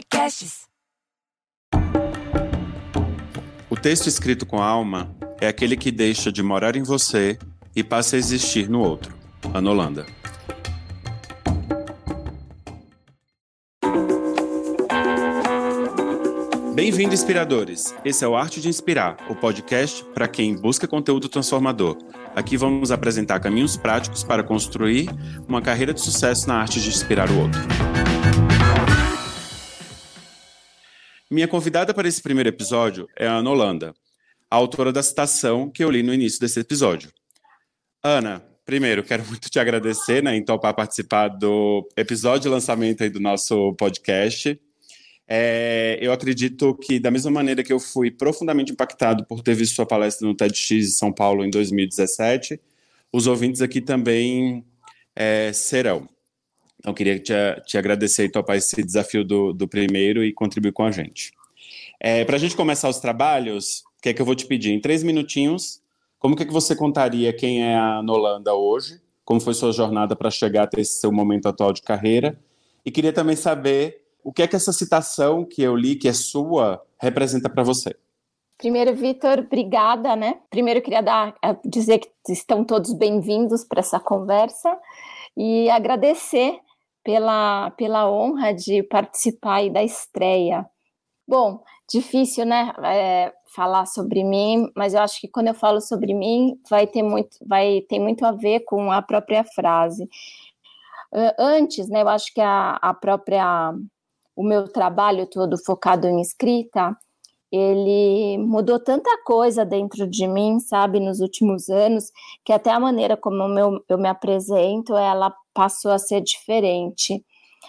Podcasts. O texto escrito com alma é aquele que deixa de morar em você e passa a existir no outro. Ana Holanda. Bem-vindo, inspiradores! Esse é o Arte de Inspirar, o podcast para quem busca conteúdo transformador. Aqui vamos apresentar caminhos práticos para construir uma carreira de sucesso na arte de inspirar o outro. Minha convidada para esse primeiro episódio é a Ana Holanda, a autora da citação que eu li no início desse episódio. Ana, primeiro, quero muito te agradecer né, em topar participar do episódio de lançamento aí do nosso podcast. É, eu acredito que, da mesma maneira que eu fui profundamente impactado por ter visto sua palestra no TEDx de São Paulo em 2017, os ouvintes aqui também é, serão. Então, queria te, te agradecer e topar esse desafio do, do primeiro e contribuir com a gente. É, Para a gente começar os trabalhos, o que é que eu vou te pedir? Em três minutinhos, como que, é que você contaria quem é a Nolanda hoje? Como foi sua jornada para chegar até esse seu momento atual de carreira? E queria também saber o que é que essa citação que eu li, que é sua, representa para você? Primeiro, Vitor, obrigada, né? Primeiro, queria dar, dizer que estão todos bem-vindos para essa conversa e agradecer pela, pela honra de participar da estreia. Bom, difícil, né, é, falar sobre mim, mas eu acho que quando eu falo sobre mim, vai ter muito, vai ter muito a ver com a própria frase. Antes, né, eu acho que a, a própria o meu trabalho todo focado em escrita, ele mudou tanta coisa dentro de mim, sabe, nos últimos anos, que até a maneira como eu, eu me apresento, ela passou a ser diferente.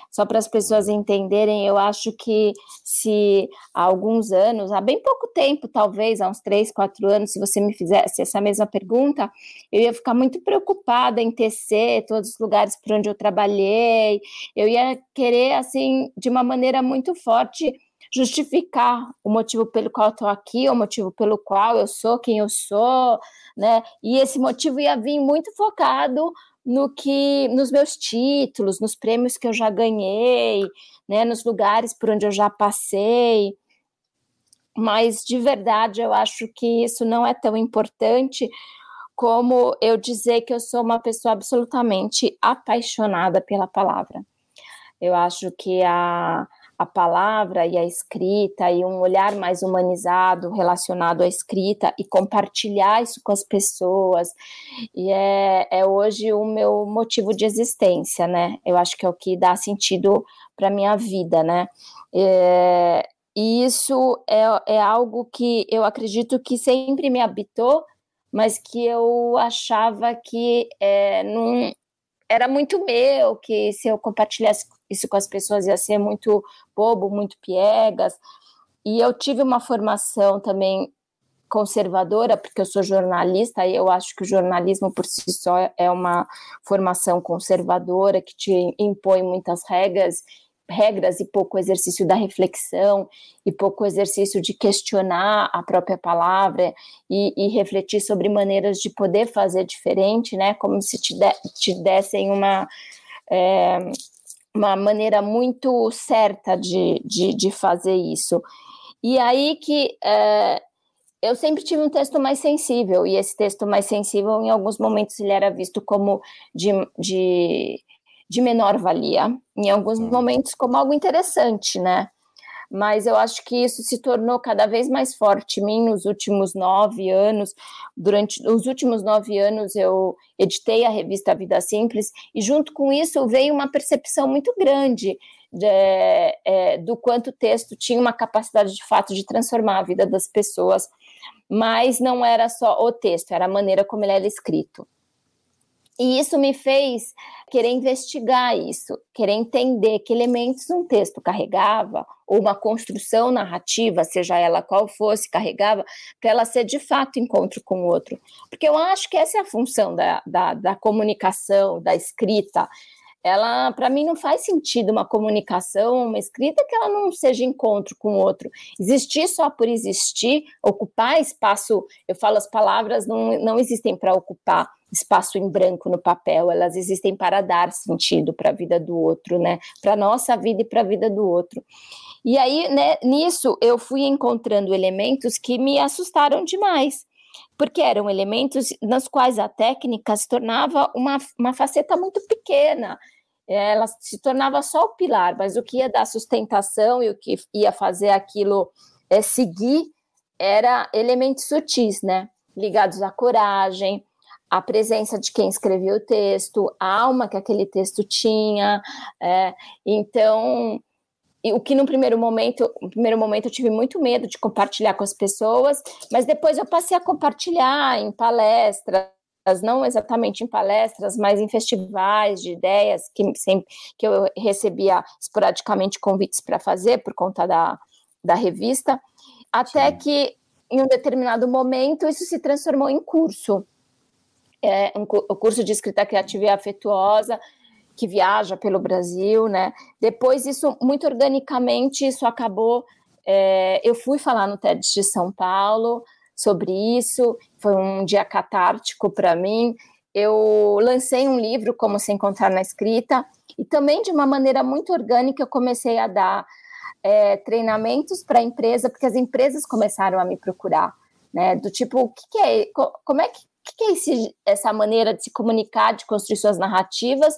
Só para as pessoas entenderem, eu acho que se há alguns anos, há bem pouco tempo, talvez, há uns três, quatro anos, se você me fizesse essa mesma pergunta, eu ia ficar muito preocupada em tecer todos os lugares por onde eu trabalhei, eu ia querer, assim, de uma maneira muito forte, justificar o motivo pelo qual estou aqui, o motivo pelo qual eu sou quem eu sou, né? E esse motivo ia vir muito focado no que nos meus títulos, nos prêmios que eu já ganhei, né, nos lugares por onde eu já passei. Mas de verdade eu acho que isso não é tão importante como eu dizer que eu sou uma pessoa absolutamente apaixonada pela palavra. Eu acho que a a palavra e a escrita e um olhar mais humanizado relacionado à escrita e compartilhar isso com as pessoas. E é, é hoje o meu motivo de existência, né? Eu acho que é o que dá sentido para minha vida, né? É, e isso é, é algo que eu acredito que sempre me habitou, mas que eu achava que é, não, era muito meu, que se eu compartilhasse isso com as pessoas ia ser muito bobo, muito piegas. E eu tive uma formação também conservadora, porque eu sou jornalista e eu acho que o jornalismo por si só é uma formação conservadora que te impõe muitas regras, regras e pouco exercício da reflexão e pouco exercício de questionar a própria palavra e, e refletir sobre maneiras de poder fazer diferente, né? Como se te, de, te dessem uma é, uma maneira muito certa de, de, de fazer isso. E aí que é, eu sempre tive um texto mais sensível, e esse texto mais sensível, em alguns momentos, ele era visto como de, de, de menor valia, em alguns uhum. momentos como algo interessante, né? mas eu acho que isso se tornou cada vez mais forte em mim nos últimos nove anos. Durante os últimos nove anos, eu editei a revista Vida Simples, e junto com isso veio uma percepção muito grande de, é, do quanto o texto tinha uma capacidade de fato de transformar a vida das pessoas, mas não era só o texto, era a maneira como ele era escrito. E isso me fez querer investigar isso, querer entender que elementos um texto carregava, ou uma construção narrativa, seja ela qual fosse, carregava, para ela ser de fato encontro com o outro. Porque eu acho que essa é a função da, da, da comunicação, da escrita, ela para mim não faz sentido uma comunicação, uma escrita que ela não seja encontro com o outro. Existir só por existir, ocupar espaço, eu falo as palavras não, não existem para ocupar espaço em branco no papel, elas existem para dar sentido para a vida do outro, né? Para nossa vida e para a vida do outro. E aí, né, nisso, eu fui encontrando elementos que me assustaram demais, porque eram elementos nas quais a técnica se tornava uma, uma faceta muito pequena, ela se tornava só o pilar, mas o que ia dar sustentação e o que ia fazer aquilo é, seguir era elementos sutis, né? Ligados à coragem, à presença de quem escreveu o texto, a alma que aquele texto tinha. É, então, o que no primeiro momento, no primeiro momento eu tive muito medo de compartilhar com as pessoas, mas depois eu passei a compartilhar em palestras, não exatamente em palestras, mas em festivais de ideias que sempre que eu recebia esporadicamente convites para fazer por conta da, da revista, até Sim. que em um determinado momento isso se transformou em curso. É um, o curso de escrita criativa e afetuosa, que viaja pelo Brasil, né? Depois, isso, muito organicamente, isso acabou. É, eu fui falar no TED de São Paulo sobre isso, foi um dia catártico para mim. Eu lancei um livro, Como Se Encontrar na Escrita, e também de uma maneira muito orgânica eu comecei a dar é, treinamentos para a empresa, porque as empresas começaram a me procurar, né? Do tipo, o que, que é, como é que, que é esse, essa maneira de se comunicar, de construir suas narrativas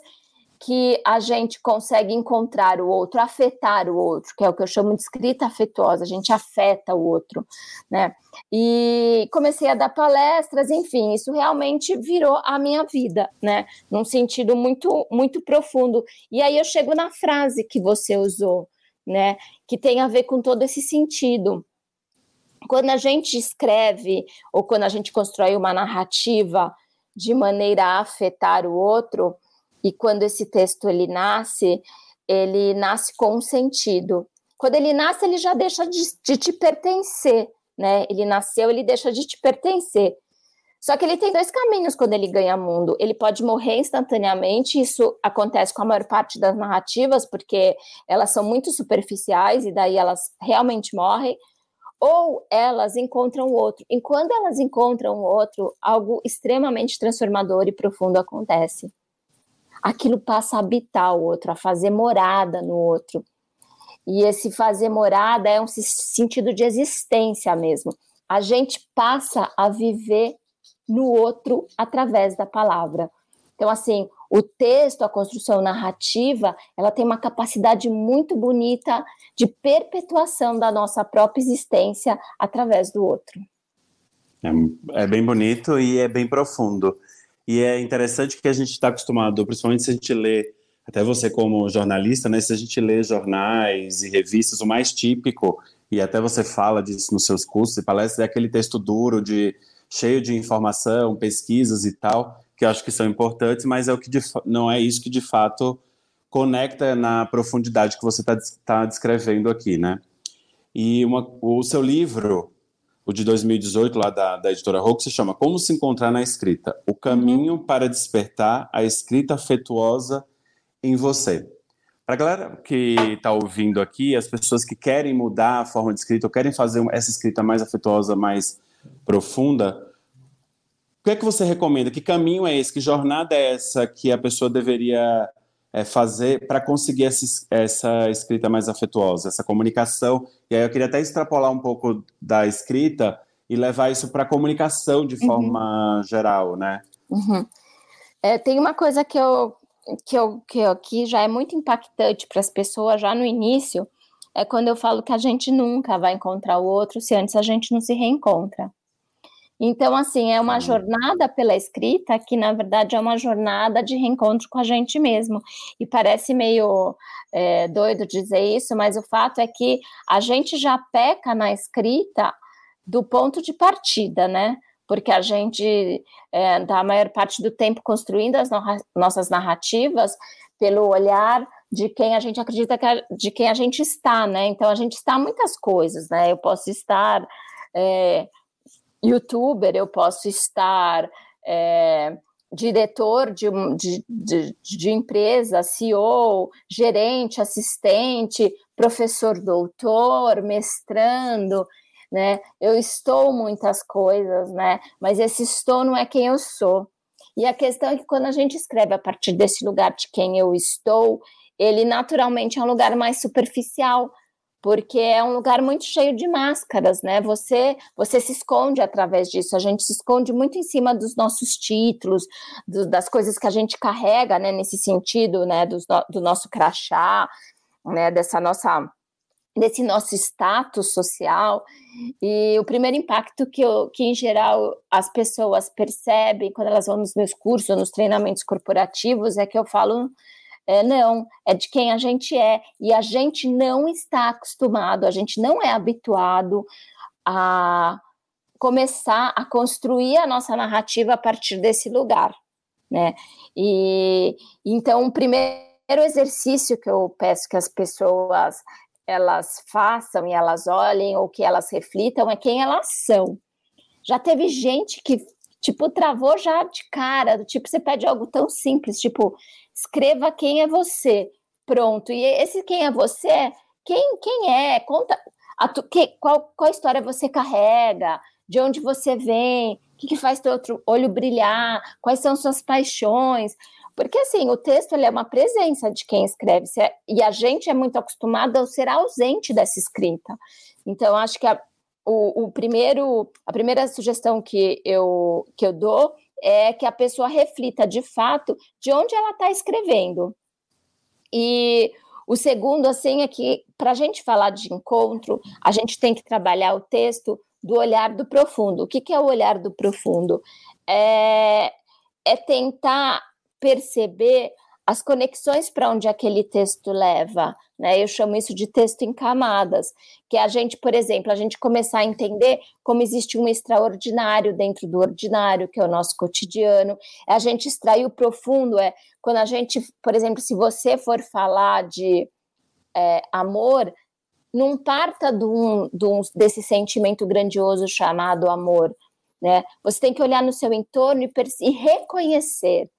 que a gente consegue encontrar o outro, afetar o outro, que é o que eu chamo de escrita afetuosa, a gente afeta o outro, né? E comecei a dar palestras, enfim, isso realmente virou a minha vida, né? Num sentido muito, muito profundo. E aí eu chego na frase que você usou, né? Que tem a ver com todo esse sentido. Quando a gente escreve ou quando a gente constrói uma narrativa de maneira a afetar o outro, e quando esse texto ele nasce, ele nasce com um sentido. Quando ele nasce, ele já deixa de, de te pertencer, né? Ele nasceu, ele deixa de te pertencer. Só que ele tem dois caminhos quando ele ganha mundo. Ele pode morrer instantaneamente, isso acontece com a maior parte das narrativas, porque elas são muito superficiais e daí elas realmente morrem, ou elas encontram o outro. E quando elas encontram o outro, algo extremamente transformador e profundo acontece aquilo passa a habitar o outro, a fazer morada no outro. E esse fazer morada é um sentido de existência mesmo. A gente passa a viver no outro através da palavra. Então, assim, o texto, a construção narrativa, ela tem uma capacidade muito bonita de perpetuação da nossa própria existência através do outro. É, é bem bonito e é bem profundo. E é interessante que a gente está acostumado, principalmente se a gente lê, até você como jornalista, né, se a gente lê jornais e revistas, o mais típico, e até você fala disso nos seus cursos e palestras, é aquele texto duro, de cheio de informação, pesquisas e tal, que eu acho que são importantes, mas é o que de, não é isso que de fato conecta na profundidade que você está tá descrevendo aqui, né? E uma, o seu livro, o de 2018, lá da, da editora Roco, se chama Como se encontrar na escrita: O caminho para despertar a escrita afetuosa em você. Para a galera que está ouvindo aqui, as pessoas que querem mudar a forma de escrita, ou querem fazer essa escrita mais afetuosa, mais profunda, o que é que você recomenda? Que caminho é esse? Que jornada é essa que a pessoa deveria é, fazer para conseguir essa, essa escrita mais afetuosa, essa comunicação. E aí eu queria até extrapolar um pouco da escrita e levar isso para a comunicação de uhum. forma geral, né? Uhum. É, tem uma coisa que eu, que eu que, eu, que já é muito impactante para as pessoas já no início, é quando eu falo que a gente nunca vai encontrar o outro se antes a gente não se reencontra. Então, assim, é uma jornada pela escrita que, na verdade, é uma jornada de reencontro com a gente mesmo. E parece meio é, doido dizer isso, mas o fato é que a gente já peca na escrita do ponto de partida, né? Porque a gente, é, dá a maior parte do tempo construindo as no nossas narrativas pelo olhar de quem a gente acredita que a, de quem a gente está, né? Então a gente está muitas coisas, né? Eu posso estar é, youtuber, eu posso estar é, diretor de, de, de, de, empresa, CEO, gerente, assistente, professor doutor, mestrando, né? Eu estou muitas coisas, né? Mas esse estou não é quem eu sou. E a questão é que quando a gente escreve a partir desse lugar de quem eu estou, ele naturalmente é um lugar mais superficial, porque é um lugar muito cheio de máscaras, né? Você você se esconde através disso. A gente se esconde muito em cima dos nossos títulos, do, das coisas que a gente carrega, né? Nesse sentido, né? Do, do nosso crachá, né? Dessa nossa desse nosso status social. E o primeiro impacto que, eu, que, em geral, as pessoas percebem quando elas vão nos meus cursos, nos treinamentos corporativos, é que eu falo é, não, é de quem a gente é. E a gente não está acostumado, a gente não é habituado a começar a construir a nossa narrativa a partir desse lugar, né? E então o primeiro exercício que eu peço que as pessoas elas façam e elas olhem ou que elas reflitam é quem elas são. Já teve gente que tipo travou já de cara, do tipo você pede algo tão simples, tipo escreva quem é você. Pronto. E esse quem é você, quem, quem é? Conta a tu, que, qual, qual história você carrega, de onde você vem, o que, que faz teu outro olho brilhar, quais são suas paixões. Porque, assim, o texto ele é uma presença de quem escreve, é, e a gente é muito acostumado a ser ausente dessa escrita. Então, acho que a, o, o, primeiro, a primeira sugestão que eu, que eu dou é que a pessoa reflita de fato de onde ela está escrevendo. E o segundo, assim, é que para a gente falar de encontro, a gente tem que trabalhar o texto do olhar do profundo. O que, que é o olhar do profundo? É, é tentar perceber as conexões para onde aquele texto leva, né? Eu chamo isso de texto em camadas, que a gente, por exemplo, a gente começar a entender como existe um extraordinário dentro do ordinário, que é o nosso cotidiano. A gente extrair o profundo, é quando a gente, por exemplo, se você for falar de é, amor, não parta de um, de um, desse sentimento grandioso chamado amor, né? Você tem que olhar no seu entorno e, e reconhecer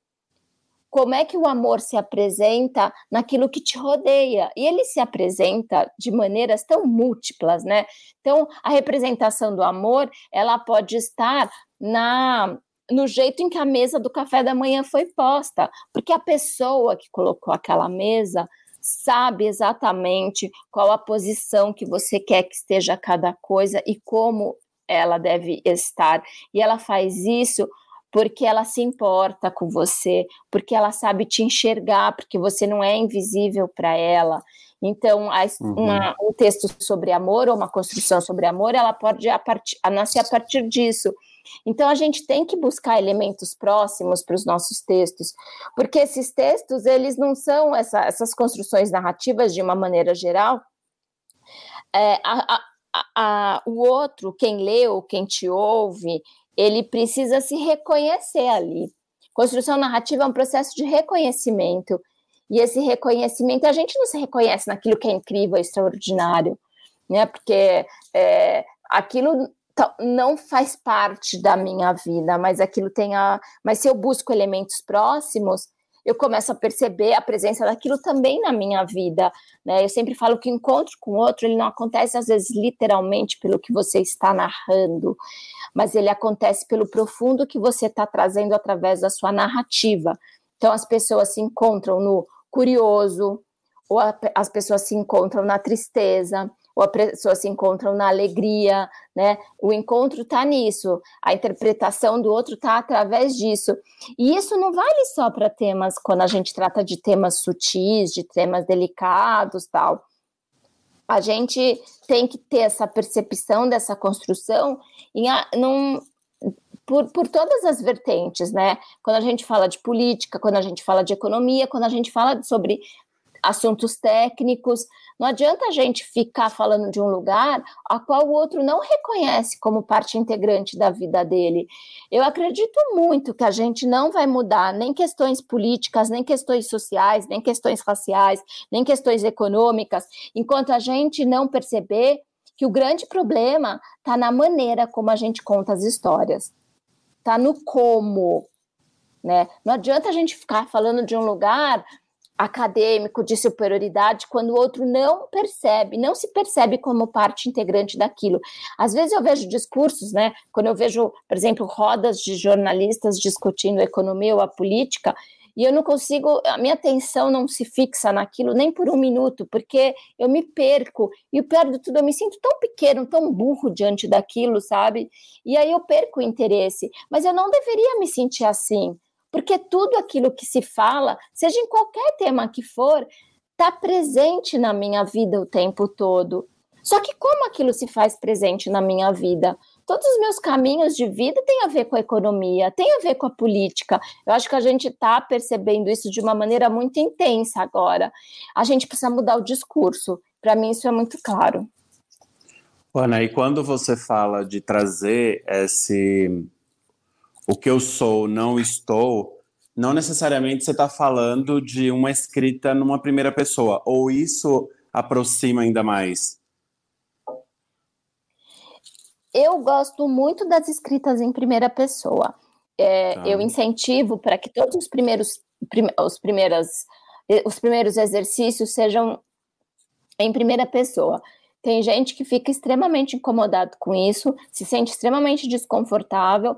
como é que o amor se apresenta naquilo que te rodeia. E ele se apresenta de maneiras tão múltiplas, né? Então, a representação do amor, ela pode estar na no jeito em que a mesa do café da manhã foi posta, porque a pessoa que colocou aquela mesa sabe exatamente qual a posição que você quer que esteja cada coisa e como ela deve estar. E ela faz isso porque ela se importa com você, porque ela sabe te enxergar, porque você não é invisível para ela. Então, a, uhum. uma, um texto sobre amor ou uma construção sobre amor, ela pode a partir, a nascer a partir disso. Então, a gente tem que buscar elementos próximos para os nossos textos, porque esses textos, eles não são essa, essas construções narrativas de uma maneira geral. É, a, a, a, o outro, quem lê ou quem te ouve, ele precisa se reconhecer ali. Construção narrativa é um processo de reconhecimento. E esse reconhecimento, a gente não se reconhece naquilo que é incrível, extraordinário, né? Porque é, aquilo não faz parte da minha vida, mas aquilo tem a. Mas se eu busco elementos próximos, eu começo a perceber a presença daquilo também na minha vida, né? Eu sempre falo que o encontro com o outro, ele não acontece às vezes literalmente pelo que você está narrando, mas ele acontece pelo profundo que você está trazendo através da sua narrativa. Então as pessoas se encontram no curioso, ou a, as pessoas se encontram na tristeza, ou as pessoas se encontram na alegria, né? O encontro está nisso, a interpretação do outro está através disso. E isso não vale só para temas, quando a gente trata de temas sutis, de temas delicados, tal. A gente tem que ter essa percepção dessa construção em, num, por, por todas as vertentes, né? Quando a gente fala de política, quando a gente fala de economia, quando a gente fala sobre assuntos técnicos. Não adianta a gente ficar falando de um lugar a qual o outro não reconhece como parte integrante da vida dele. Eu acredito muito que a gente não vai mudar nem questões políticas, nem questões sociais, nem questões raciais, nem questões econômicas, enquanto a gente não perceber que o grande problema está na maneira como a gente conta as histórias, está no como. Né? Não adianta a gente ficar falando de um lugar acadêmico de superioridade quando o outro não percebe, não se percebe como parte integrante daquilo. Às vezes eu vejo discursos, né, quando eu vejo, por exemplo, rodas de jornalistas discutindo a economia ou a política, e eu não consigo, a minha atenção não se fixa naquilo nem por um minuto, porque eu me perco, e o pior de tudo, eu me sinto tão pequeno, tão burro diante daquilo, sabe? E aí eu perco o interesse, mas eu não deveria me sentir assim, porque tudo aquilo que se fala, seja em qualquer tema que for, está presente na minha vida o tempo todo. Só que como aquilo se faz presente na minha vida? todos os meus caminhos de vida têm a ver com a economia, têm a ver com a política. Eu acho que a gente está percebendo isso de uma maneira muito intensa agora. A gente precisa mudar o discurso. Para mim, isso é muito claro. Ana, e quando você fala de trazer esse o que eu sou, não estou, não necessariamente você está falando de uma escrita numa primeira pessoa, ou isso aproxima ainda mais? eu gosto muito das escritas em primeira pessoa. É, tá. Eu incentivo para que todos os primeiros, prim, os, primeiras, os primeiros exercícios sejam em primeira pessoa. Tem gente que fica extremamente incomodado com isso, se sente extremamente desconfortável,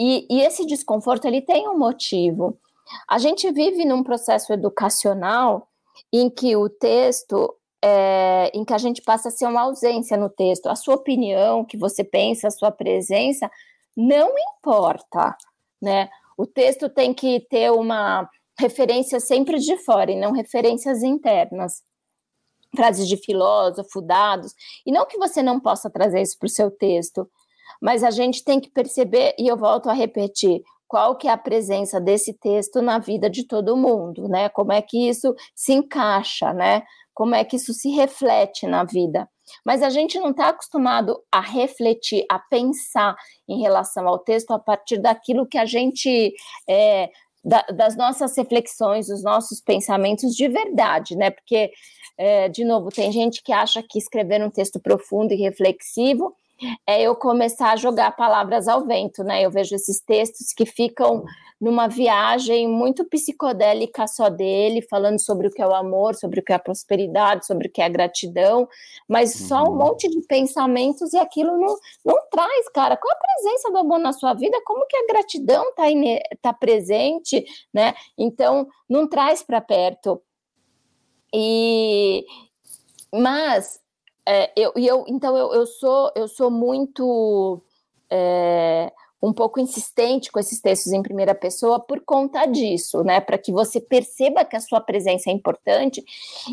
e, e esse desconforto ele tem um motivo. A gente vive num processo educacional em que o texto é, em que a gente passa a ser uma ausência no texto. A sua opinião, o que você pensa, a sua presença, não importa, né? O texto tem que ter uma referência sempre de fora e não referências internas. Frases de filósofo, dados. E não que você não possa trazer isso para o seu texto, mas a gente tem que perceber, e eu volto a repetir, qual que é a presença desse texto na vida de todo mundo, né? Como é que isso se encaixa, né? como é que isso se reflete na vida. Mas a gente não está acostumado a refletir, a pensar em relação ao texto a partir daquilo que a gente. É, da, das nossas reflexões, dos nossos pensamentos de verdade, né? Porque, é, de novo, tem gente que acha que escrever um texto profundo e reflexivo é eu começar a jogar palavras ao vento, né? Eu vejo esses textos que ficam numa viagem muito psicodélica só dele, falando sobre o que é o amor, sobre o que é a prosperidade, sobre o que é a gratidão, mas só um uhum. monte de pensamentos e aquilo não, não traz, cara. Qual a presença do amor na sua vida? Como que a gratidão está tá presente, né? Então, não traz para perto. E mas é, eu, eu, então eu, eu sou eu sou muito é, um pouco insistente com esses textos em primeira pessoa por conta disso, né? Para que você perceba que a sua presença é importante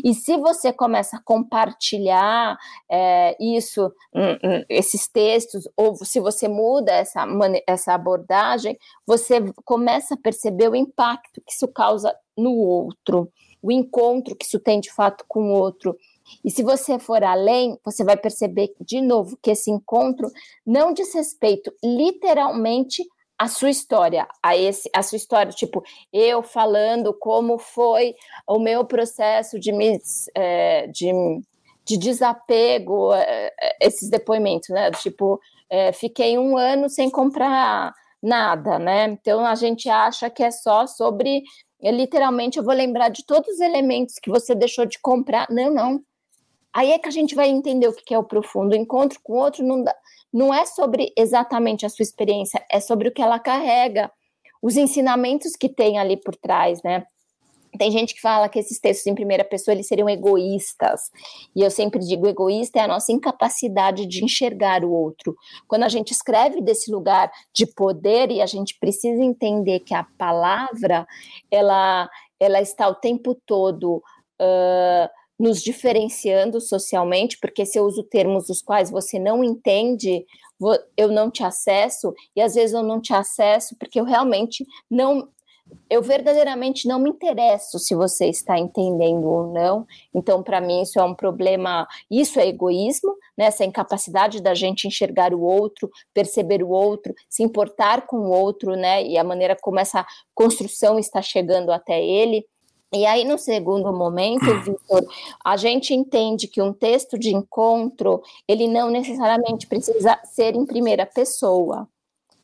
e se você começa a compartilhar é, isso, hum, hum, esses textos, ou se você muda essa, essa abordagem, você começa a perceber o impacto que isso causa no outro, o encontro que isso tem de fato com o outro. E se você for além, você vai perceber de novo que esse encontro não diz respeito literalmente à sua história, a esse, a sua história, tipo, eu falando como foi o meu processo de, é, de, de desapego, é, esses depoimentos, né? Tipo, é, fiquei um ano sem comprar nada, né? Então a gente acha que é só sobre literalmente eu vou lembrar de todos os elementos que você deixou de comprar. Não, não. Aí é que a gente vai entender o que é o profundo. O encontro com o outro não, dá, não é sobre exatamente a sua experiência, é sobre o que ela carrega, os ensinamentos que tem ali por trás, né? Tem gente que fala que esses textos em primeira pessoa eles seriam egoístas. E eu sempre digo, egoísta é a nossa incapacidade de enxergar o outro. Quando a gente escreve desse lugar de poder e a gente precisa entender que a palavra ela ela está o tempo todo uh, nos diferenciando socialmente, porque se eu uso termos os quais você não entende, eu não te acesso, e às vezes eu não te acesso porque eu realmente não. Eu verdadeiramente não me interesso se você está entendendo ou não. Então, para mim, isso é um problema. Isso é egoísmo, né? essa incapacidade da gente enxergar o outro, perceber o outro, se importar com o outro, né? E a maneira como essa construção está chegando até ele. E aí, no segundo momento, Vitor, a gente entende que um texto de encontro, ele não necessariamente precisa ser em primeira pessoa,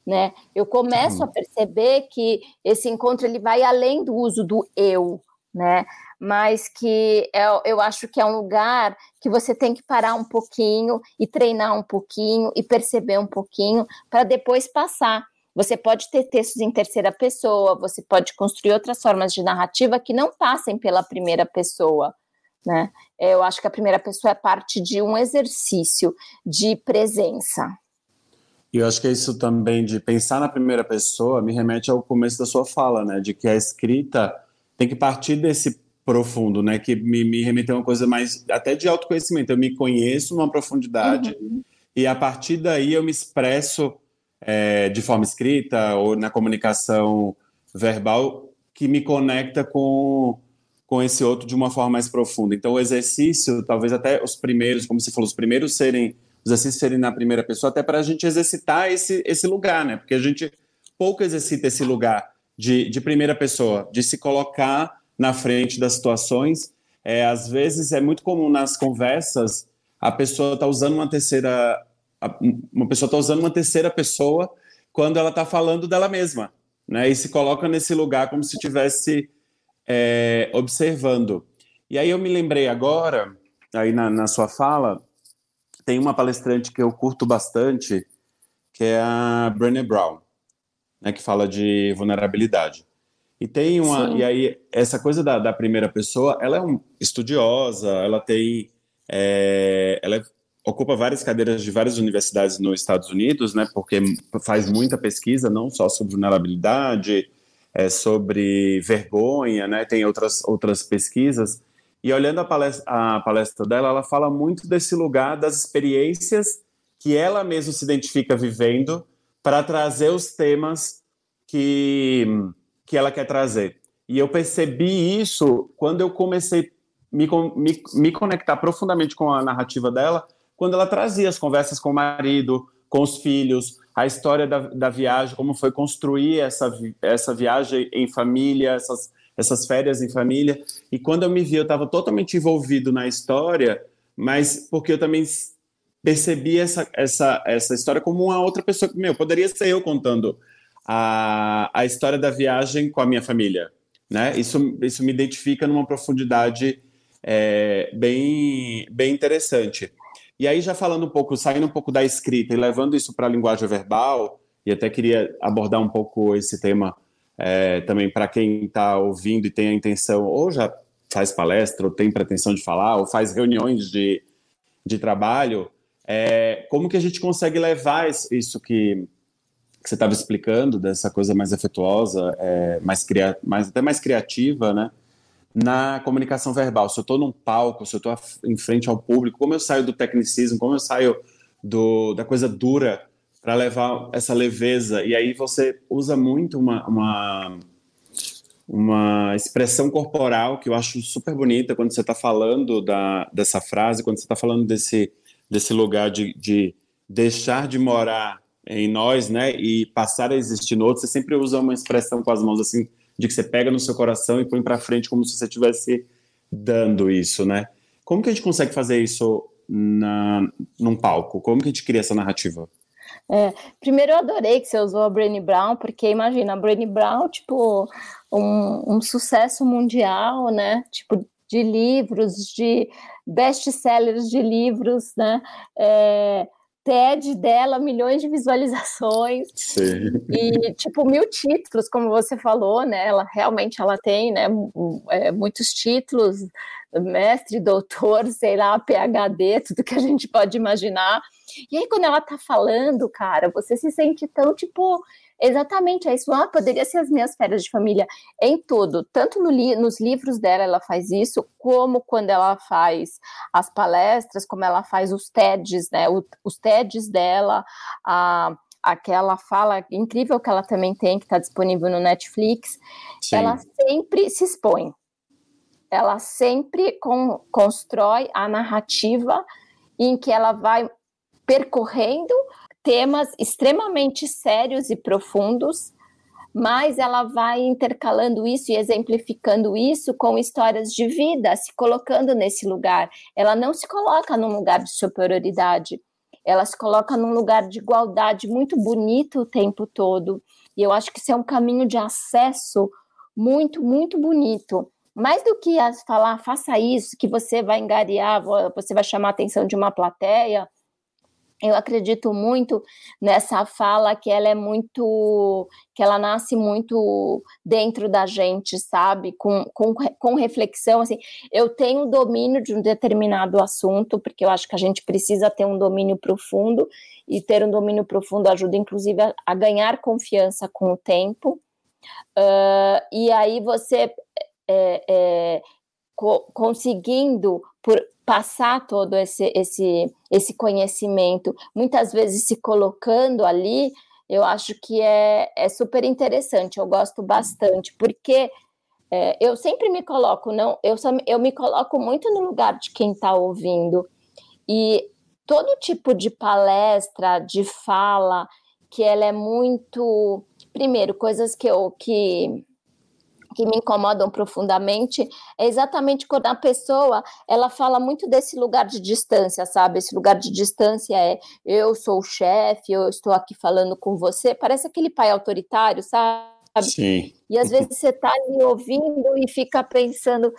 né? Eu começo a perceber que esse encontro ele vai além do uso do eu, né? Mas que é, eu acho que é um lugar que você tem que parar um pouquinho e treinar um pouquinho e perceber um pouquinho para depois passar Você pode ter textos em terceira pessoa, você pode construir outras formas de narrativa que não passem pela primeira pessoa. Né? Eu acho que a primeira pessoa é parte de um exercício de presença. E eu acho que isso também de pensar na primeira pessoa me remete ao começo da sua fala, né? De que a escrita tem que partir desse profundo, né? Que me, me remeteu a uma coisa mais até de autoconhecimento. Eu me conheço numa profundidade uhum. e a partir daí eu me expresso é, de forma escrita ou na comunicação verbal que me conecta com com esse outro de uma forma mais profunda. Então, o exercício, talvez até os primeiros, como você falou, os primeiros serem, os exercícios serem na primeira pessoa, até para a gente exercitar esse, esse lugar, né? Porque a gente pouco exercita esse lugar de, de primeira pessoa, de se colocar na frente das situações. É, às vezes é muito comum nas conversas a pessoa tá usando uma terceira, uma pessoa está usando uma terceira pessoa quando ela está falando dela mesma, né? E se coloca nesse lugar como se tivesse é, observando. E aí eu me lembrei agora, aí na, na sua fala, tem uma palestrante que eu curto bastante, que é a Brené Brown, né, que fala de vulnerabilidade. E tem uma. Sim. E aí, essa coisa da, da, primeira pessoa, ela é um, estudiosa, ela tem. É, ela ocupa várias cadeiras de várias universidades nos Estados Unidos, né? Porque faz muita pesquisa, não só sobre vulnerabilidade, é, sobre vergonha, né? Tem outras, outras pesquisas. E olhando a palestra, a palestra dela, ela fala muito desse lugar das experiências que ela mesma se identifica vivendo para trazer os temas que, que ela quer trazer. E eu percebi isso quando eu comecei me, me, me conectar profundamente com a narrativa dela, quando ela trazia as conversas com o marido, com os filhos, a história da, da viagem, como foi construir essa, essa viagem em família, essas, essas férias em família. E quando eu me vi, eu estava totalmente envolvido na história, mas porque eu também percebi essa, essa, essa história como uma outra pessoa. Meu, poderia ser eu contando a, a história da viagem com a minha família. Né? Isso, isso me identifica numa profundidade é, bem, bem interessante. E aí, já falando um pouco, saindo um pouco da escrita e levando isso para a linguagem verbal, e até queria abordar um pouco esse tema é, também para quem está ouvindo e tem a intenção, ou já faz palestra, ou tem pretensão de falar, ou faz reuniões de, de trabalho, é, como que a gente consegue levar isso que, que você estava explicando, dessa coisa mais afetuosa, é, mais, mais, até mais criativa, né? Na comunicação verbal. Se eu estou num palco, se eu estou em frente ao público, como eu saio do tecnicismo, como eu saio do, da coisa dura para levar essa leveza. E aí você usa muito uma, uma, uma expressão corporal que eu acho super bonita quando você está falando da, dessa frase, quando você está falando desse, desse lugar de, de deixar de morar em nós, né, e passar a existir no outro. Você sempre usa uma expressão com as mãos assim de que você pega no seu coração e põe para frente como se você estivesse dando isso, né? Como que a gente consegue fazer isso na, num palco? Como que a gente cria essa narrativa? É, primeiro eu adorei que você usou a Brené Brown, porque imagina, a Brené Brown, tipo, um, um sucesso mundial, né? Tipo, de livros, de best-sellers de livros, né? É, TED dela, milhões de visualizações. Sim. E, tipo, mil títulos, como você falou, né? Ela realmente ela tem, né? É, muitos títulos, mestre, doutor, sei lá, PhD, tudo que a gente pode imaginar. E aí, quando ela tá falando, cara, você se sente tão, tipo, Exatamente, é isso. Ah, poderia ser as minhas férias de família em tudo. Tanto no li nos livros dela ela faz isso, como quando ela faz as palestras, como ela faz os TEDs, né? O, os TEDs dela, a, aquela fala incrível que ela também tem, que está disponível no Netflix. Sim. Ela sempre se expõe. Ela sempre com, constrói a narrativa em que ela vai percorrendo temas extremamente sérios e profundos, mas ela vai intercalando isso e exemplificando isso com histórias de vida, se colocando nesse lugar. Ela não se coloca num lugar de superioridade, ela se coloca num lugar de igualdade muito bonito o tempo todo. E eu acho que isso é um caminho de acesso muito, muito bonito. Mais do que falar, faça isso, que você vai engariar, você vai chamar a atenção de uma plateia, eu acredito muito nessa fala que ela é muito que ela nasce muito dentro da gente, sabe? Com, com, com reflexão, assim, eu tenho domínio de um determinado assunto, porque eu acho que a gente precisa ter um domínio profundo, e ter um domínio profundo ajuda, inclusive, a, a ganhar confiança com o tempo. Uh, e aí você é, é, co conseguindo por passar todo esse, esse, esse conhecimento, muitas vezes se colocando ali, eu acho que é, é super interessante, eu gosto bastante, porque é, eu sempre me coloco, não, eu, só, eu me coloco muito no lugar de quem está ouvindo, e todo tipo de palestra, de fala, que ela é muito, primeiro, coisas que eu, que que me incomodam profundamente é exatamente quando a pessoa ela fala muito desse lugar de distância, sabe? Esse lugar de distância é eu sou o chefe, eu estou aqui falando com você, parece aquele pai autoritário, sabe? Sim. E às vezes você está ali ouvindo e fica pensando,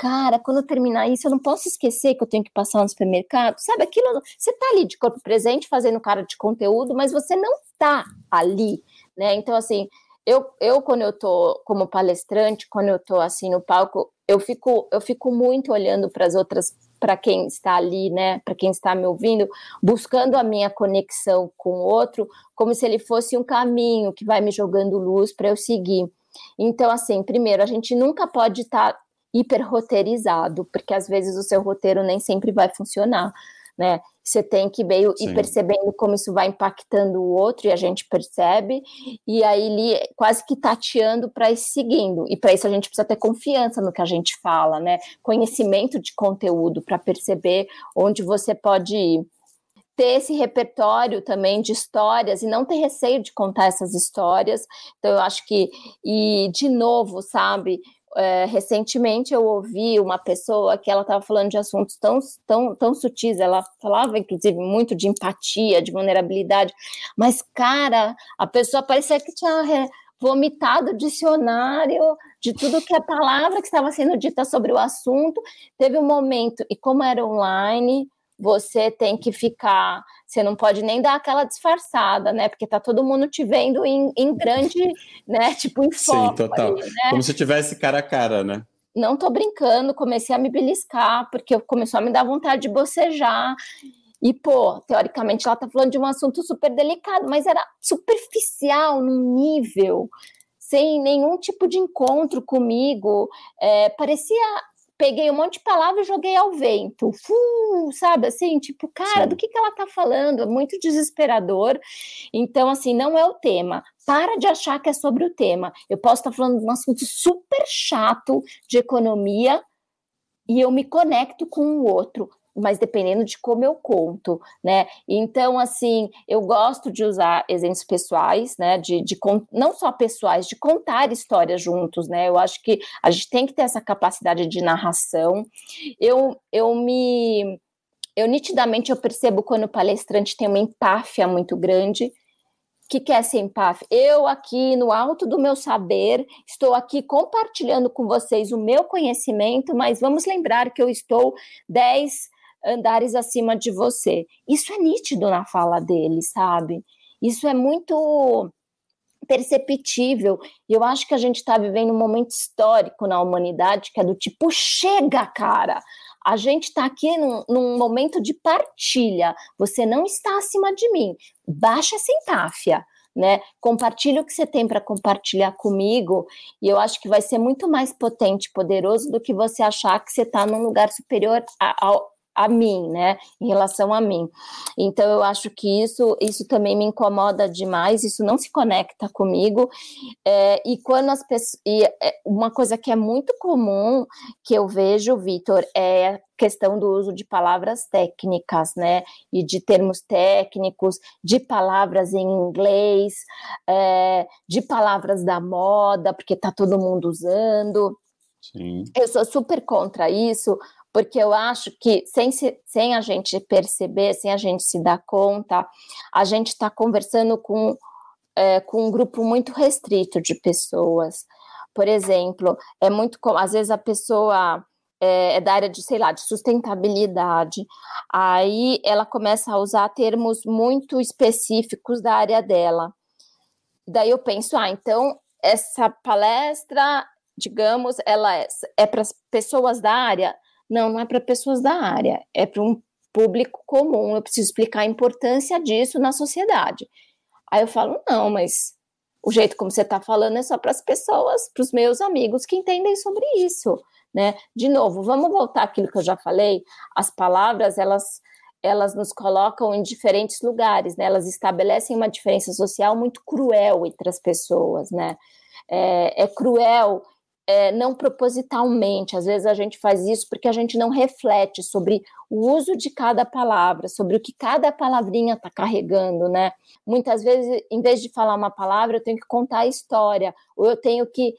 cara, quando eu terminar isso, eu não posso esquecer que eu tenho que passar no supermercado, sabe? Aquilo, você está ali de corpo presente fazendo cara de conteúdo, mas você não está ali, né? Então, assim, eu, eu quando eu tô como palestrante, quando eu tô assim no palco, eu fico, eu fico muito olhando para as outras, para quem está ali, né, para quem está me ouvindo, buscando a minha conexão com o outro, como se ele fosse um caminho que vai me jogando luz para eu seguir. Então, assim, primeiro, a gente nunca pode estar tá hiper roteirizado, porque às vezes o seu roteiro nem sempre vai funcionar né? Você tem que meio ir percebendo como isso vai impactando o outro, e a gente percebe, e aí li, quase que tateando para ir seguindo. E para isso a gente precisa ter confiança no que a gente fala, né? Conhecimento de conteúdo para perceber onde você pode ir ter esse repertório também de histórias e não ter receio de contar essas histórias. Então, eu acho que, e de novo, sabe, é, recentemente eu ouvi uma pessoa que ela estava falando de assuntos tão, tão, tão sutis, ela falava inclusive muito de empatia, de vulnerabilidade, mas cara, a pessoa parecia que tinha vomitado o dicionário de tudo que a palavra que estava sendo dita sobre o assunto. Teve um momento, e como era online, você tem que ficar, você não pode nem dar aquela disfarçada, né? Porque tá todo mundo te vendo em, em grande, né? Tipo, em foco. Sim, total. Ali, né? Como se tivesse cara a cara, né? Não tô brincando, comecei a me beliscar, porque começou a me dar vontade de bocejar. E, pô, teoricamente ela tá falando de um assunto super delicado, mas era superficial num nível, sem nenhum tipo de encontro comigo. É, parecia peguei um monte de palavras e joguei ao vento. Uh, sabe assim, tipo, cara, Sim. do que, que ela tá falando? É muito desesperador. Então, assim, não é o tema. Para de achar que é sobre o tema. Eu posso estar falando de um assunto super chato de economia e eu me conecto com o outro mas dependendo de como eu conto, né? Então, assim, eu gosto de usar exemplos pessoais, né? De, de não só pessoais, de contar histórias juntos, né? Eu acho que a gente tem que ter essa capacidade de narração. Eu, eu me eu nitidamente eu percebo quando o palestrante tem uma empáfia muito grande. O que, que é ser empáfia? Eu aqui no alto do meu saber, estou aqui compartilhando com vocês o meu conhecimento, mas vamos lembrar que eu estou 10 andares acima de você. Isso é nítido na fala dele, sabe? Isso é muito perceptível. E eu acho que a gente está vivendo um momento histórico na humanidade que é do tipo: chega, cara! A gente está aqui num, num, momento de partilha. Você não está acima de mim. Baixa essa empáfia. Né? Compartilha o que você tem para compartilhar comigo, e eu acho que vai ser muito mais potente, poderoso do que você achar que você está num lugar superior ao, a mim, né, em relação a mim. Então eu acho que isso isso também me incomoda demais, isso não se conecta comigo. É, e quando as pessoas, e é, uma coisa que é muito comum que eu vejo, Vitor, é a questão do uso de palavras técnicas, né, e de termos técnicos, de palavras em inglês, é, de palavras da moda, porque tá todo mundo usando. Sim. Eu sou super contra isso, porque eu acho que sem, se, sem a gente perceber, sem a gente se dar conta, a gente está conversando com, é, com um grupo muito restrito de pessoas. Por exemplo, é muito às vezes a pessoa é, é da área de, sei lá, de sustentabilidade. Aí ela começa a usar termos muito específicos da área dela. Daí eu penso, ah, então essa palestra, digamos, ela é, é para pessoas da área? Não, não é para pessoas da área, é para um público comum. Eu preciso explicar a importância disso na sociedade. Aí eu falo, não, mas o jeito como você está falando é só para as pessoas, para os meus amigos que entendem sobre isso, né? De novo, vamos voltar àquilo que eu já falei. As palavras elas elas nos colocam em diferentes lugares, né? Elas estabelecem uma diferença social muito cruel entre as pessoas, né? É, é cruel é, não propositalmente. Às vezes a gente faz isso porque a gente não reflete sobre o uso de cada palavra, sobre o que cada palavrinha está carregando, né? Muitas vezes, em vez de falar uma palavra, eu tenho que contar a história, ou eu tenho que,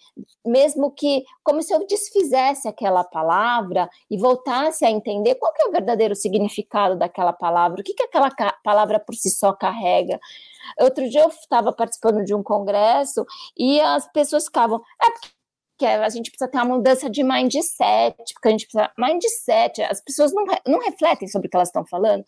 mesmo que, como se eu desfizesse aquela palavra e voltasse a entender qual é o verdadeiro significado daquela palavra, o que, que aquela palavra por si só carrega. Outro dia eu estava participando de um congresso e as pessoas ficavam, é porque que a gente precisa ter uma mudança de mindset, porque a gente precisa. Mindset, as pessoas não, não refletem sobre o que elas estão falando.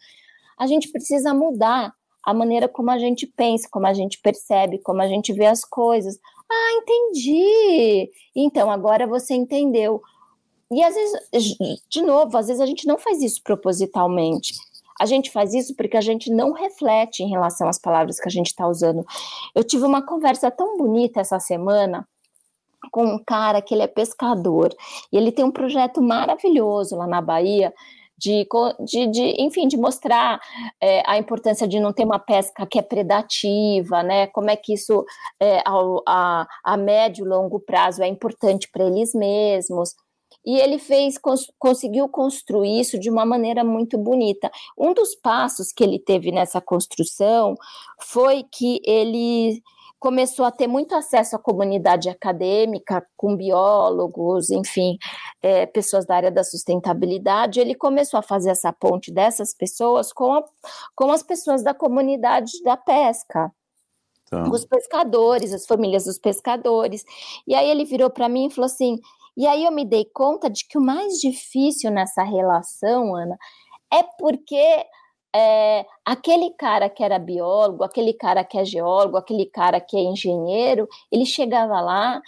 A gente precisa mudar a maneira como a gente pensa, como a gente percebe, como a gente vê as coisas. Ah, entendi! Então, agora você entendeu. E às vezes, de novo, às vezes a gente não faz isso propositalmente. A gente faz isso porque a gente não reflete em relação às palavras que a gente está usando. Eu tive uma conversa tão bonita essa semana com um cara que ele é pescador e ele tem um projeto maravilhoso lá na Bahia de, de, de, enfim, de mostrar é, a importância de não ter uma pesca que é predativa, né? Como é que isso é, a, a médio e longo prazo é importante para eles mesmos. E ele fez, cons, conseguiu construir isso de uma maneira muito bonita. Um dos passos que ele teve nessa construção foi que ele começou a ter muito acesso à comunidade acadêmica, com biólogos, enfim, é, pessoas da área da sustentabilidade. Ele começou a fazer essa ponte dessas pessoas com, a, com as pessoas da comunidade da pesca. Tá. Os pescadores, as famílias dos pescadores. E aí ele virou para mim e falou assim: e aí eu me dei conta de que o mais difícil nessa relação, Ana, é porque é, aquele cara que era biólogo, aquele cara que é geólogo, aquele cara que é engenheiro, ele chegava lá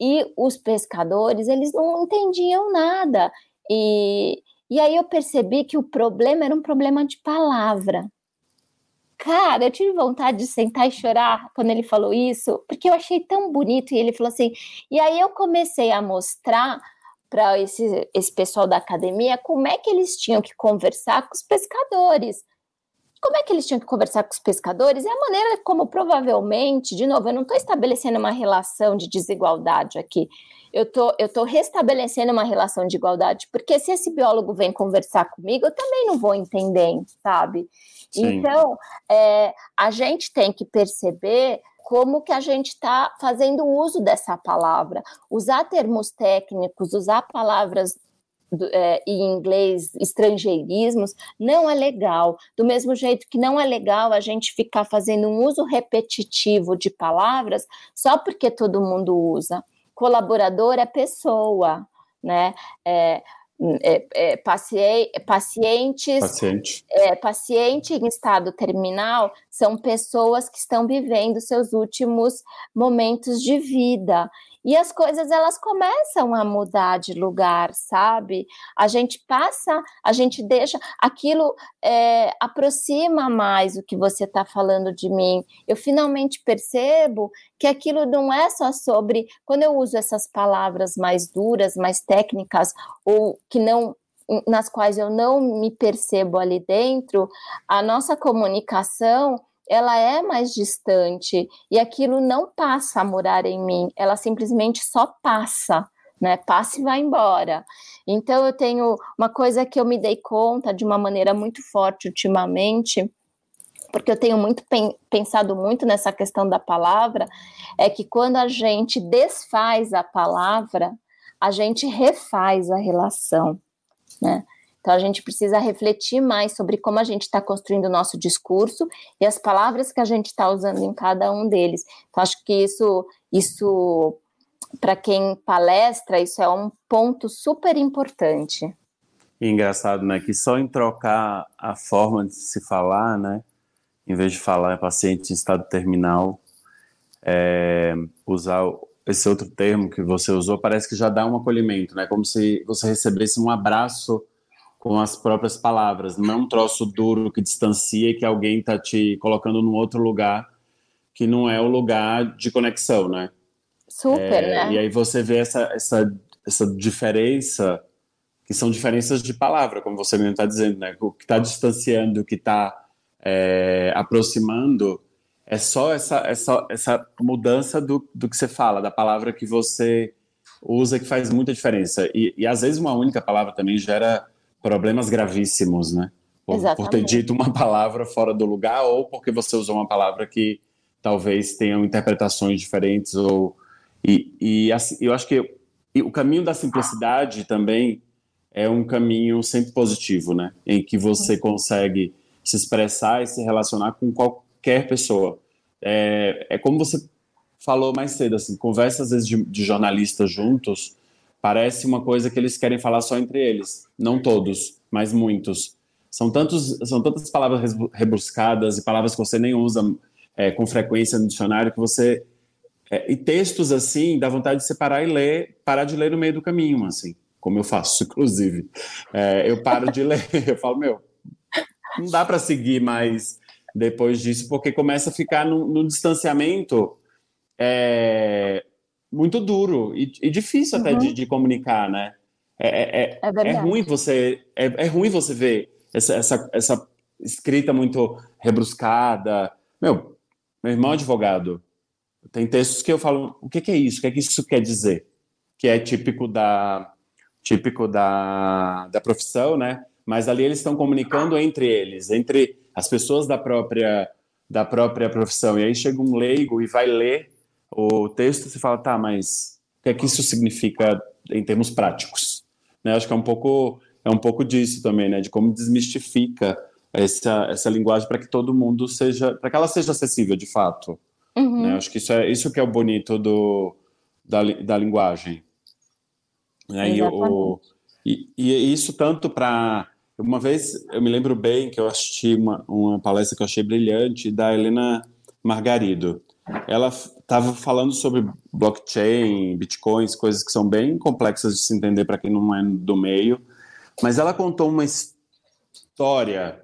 e os pescadores, eles não entendiam nada. E, e aí eu percebi que o problema era um problema de palavra. Cara, eu tive vontade de sentar e chorar quando ele falou isso, porque eu achei tão bonito. E ele falou assim. E aí eu comecei a mostrar para esse, esse pessoal da academia como é que eles tinham que conversar com os pescadores. Como é que eles tinham que conversar com os pescadores? É a maneira como provavelmente, de novo, eu não estou estabelecendo uma relação de desigualdade aqui. Eu tô, eu tô restabelecendo uma relação de igualdade, porque se esse biólogo vem conversar comigo, eu também não vou entender, sabe? Sim. Então, é, a gente tem que perceber como que a gente está fazendo uso dessa palavra. Usar termos técnicos, usar palavras do, é, em inglês, estrangeirismos, não é legal. Do mesmo jeito que não é legal a gente ficar fazendo um uso repetitivo de palavras só porque todo mundo usa. Colaborador é pessoa, né? É, é, é, paciente, pacientes, paciente. É, paciente em estado terminal são pessoas que estão vivendo seus últimos momentos de vida e as coisas elas começam a mudar de lugar, sabe? A gente passa, a gente deixa, aquilo é, aproxima mais o que você está falando de mim. Eu finalmente percebo que aquilo não é só sobre quando eu uso essas palavras mais duras, mais técnicas ou que não nas quais eu não me percebo ali dentro, a nossa comunicação ela é mais distante e aquilo não passa a morar em mim, ela simplesmente só passa, né? Passa e vai embora. Então eu tenho uma coisa que eu me dei conta de uma maneira muito forte ultimamente, porque eu tenho muito pensado muito nessa questão da palavra, é que quando a gente desfaz a palavra, a gente refaz a relação, né? Então, a gente precisa refletir mais sobre como a gente está construindo o nosso discurso e as palavras que a gente está usando em cada um deles. Então, acho que isso, isso para quem palestra, isso é um ponto super importante. E engraçado, né? Que só em trocar a forma de se falar, né? Em vez de falar paciente em estado terminal, é, usar esse outro termo que você usou, parece que já dá um acolhimento, né? Como se você recebesse um abraço com as próprias palavras, não é um troço duro que distancia e que alguém está te colocando num outro lugar que não é o lugar de conexão, né? Super, é, né? E aí você vê essa, essa, essa diferença, que são diferenças de palavra, como você mesmo está dizendo, né? O que está distanciando, o que está é, aproximando, é só essa, essa, essa mudança do, do que você fala, da palavra que você usa, que faz muita diferença. E, e às vezes uma única palavra também gera problemas gravíssimos, né? Por, por, ter dito uma palavra fora do lugar ou porque você usou uma palavra que talvez tenham interpretações diferentes ou e, e assim, eu acho que o caminho da simplicidade também é um caminho sempre positivo, né? Em que você consegue se expressar e se relacionar com qualquer pessoa. É, é como você falou mais cedo, assim, conversas às vezes de, de jornalistas juntos parece uma coisa que eles querem falar só entre eles. Não todos, mas muitos. São, tantos, são tantas palavras rebuscadas e palavras que você nem usa é, com frequência no dicionário que você. É, e textos assim, dá vontade de separar e ler, parar de ler no meio do caminho, assim, como eu faço, inclusive. É, eu paro de ler, eu falo, meu, não dá para seguir mais depois disso, porque começa a ficar no, no distanciamento é, muito duro e, e difícil uhum. até de, de, comunicar, né? É, é, é, é, é ruim você é, é, ruim você ver essa, essa, essa escrita muito rebruscada. Meu, meu irmão é advogado. Tem textos que eu falo, o que, que é isso? O que é que isso quer dizer? Que é típico da típico da, da profissão, né? Mas ali eles estão comunicando entre eles, entre as pessoas da própria da própria profissão. E aí chega um leigo e vai ler o texto e fala, tá, mas o que é que isso significa em termos práticos? Né? Acho que é um pouco é um pouco disso também, né? De como desmistifica essa, essa linguagem para que todo mundo seja, para que ela seja acessível de fato. Uhum. Né? Acho que isso é isso que é o bonito do, da, da linguagem. Né? E, o, e, e isso tanto para uma vez eu me lembro bem que eu assisti uma, uma palestra que eu achei brilhante da Helena Margarido. Ela estava falando sobre blockchain, bitcoins, coisas que são bem complexas de se entender para quem não é do meio, mas ela contou uma história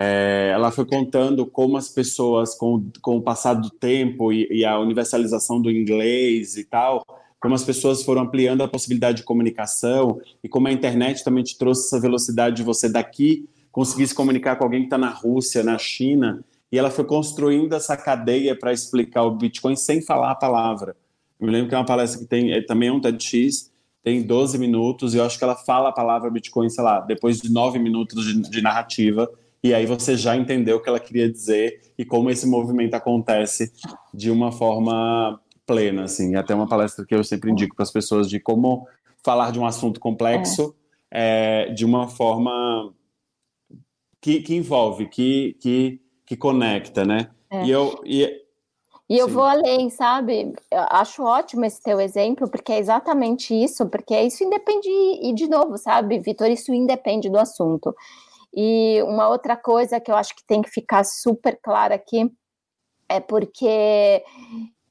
é, ela foi contando como as pessoas, com, com o passar do tempo e, e, a universalização do inglês e tal, como as pessoas foram ampliando a possibilidade de comunicação e como a internet também te trouxe essa velocidade de você daqui conseguir se comunicar com alguém que está na Rússia, na China, e ela foi construindo essa cadeia para explicar o Bitcoin sem falar a palavra. Eu me lembro que é uma palestra que tem, é, também é um TEDx, tem 12 minutos, e eu acho que ela fala a palavra Bitcoin, sei lá, depois de 9 minutos de, de narrativa, e aí você já entendeu o que ela queria dizer e como esse movimento acontece de uma forma plena, assim. Até uma palestra que eu sempre indico para as pessoas de como falar de um assunto complexo é. É, de uma forma que, que envolve, que, que, que conecta, né? É. E eu... E, e eu Sim. vou além, sabe? Eu acho ótimo esse teu exemplo, porque é exatamente isso, porque isso independe, e de novo, sabe, Vitor, isso independe do assunto. E uma outra coisa que eu acho que tem que ficar super clara aqui é porque